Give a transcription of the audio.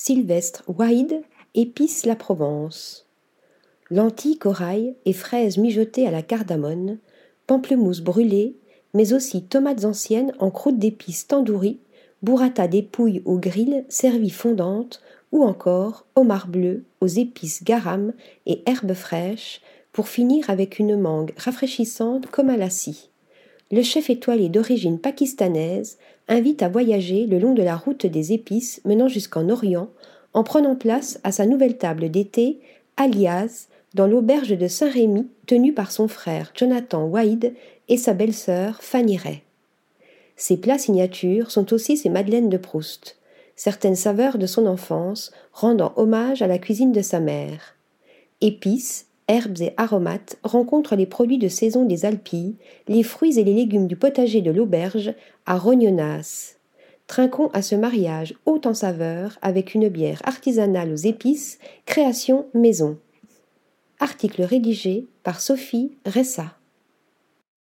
Sylvestre Wide, épice la Provence. Lentilles, corail et fraises mijotées à la cardamone, pamplemousse brûlée, mais aussi tomates anciennes en croûte d'épices tandouries, burrata dépouilles au grill servie fondante, ou encore homard bleu aux épices garam et herbes fraîches, pour finir avec une mangue rafraîchissante comme à la scie. Le chef étoilé d'origine pakistanaise invite à voyager le long de la route des épices menant jusqu'en Orient en prenant place à sa nouvelle table d'été, Alias, dans l'auberge de Saint-Rémy tenue par son frère Jonathan Wade et sa belle-sœur Fanny Ray. Ses plats signatures sont aussi ses madeleines de Proust, certaines saveurs de son enfance rendant hommage à la cuisine de sa mère. Épices, herbes et aromates rencontrent les produits de saison des Alpilles, les fruits et les légumes du potager de l'auberge à Rognonas. Trinquons à ce mariage haut en saveur avec une bière artisanale aux épices, création maison. Article rédigé par Sophie Ressa.